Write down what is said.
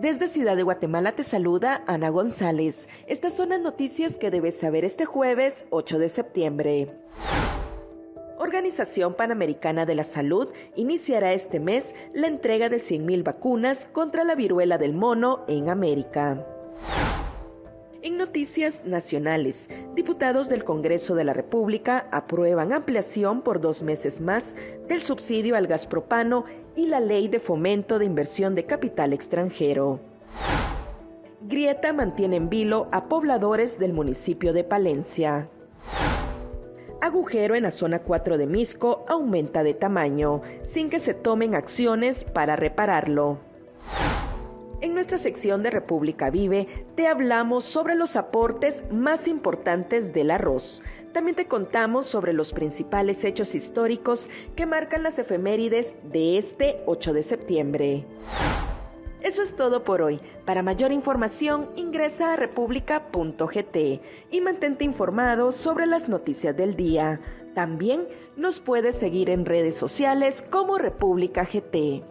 Desde Ciudad de Guatemala te saluda Ana González. Estas son las noticias que debes saber este jueves 8 de septiembre. Organización Panamericana de la Salud iniciará este mes la entrega de 100.000 vacunas contra la viruela del mono en América. En noticias nacionales, diputados del Congreso de la República aprueban ampliación por dos meses más del subsidio al gas propano y la ley de fomento de inversión de capital extranjero. Grieta mantiene en vilo a pobladores del municipio de Palencia. Agujero en la zona 4 de Misco aumenta de tamaño, sin que se tomen acciones para repararlo. En nuestra sección de República Vive te hablamos sobre los aportes más importantes del arroz. También te contamos sobre los principales hechos históricos que marcan las efemérides de este 8 de septiembre. Eso es todo por hoy. Para mayor información ingresa a república.gt y mantente informado sobre las noticias del día. También nos puedes seguir en redes sociales como República GT.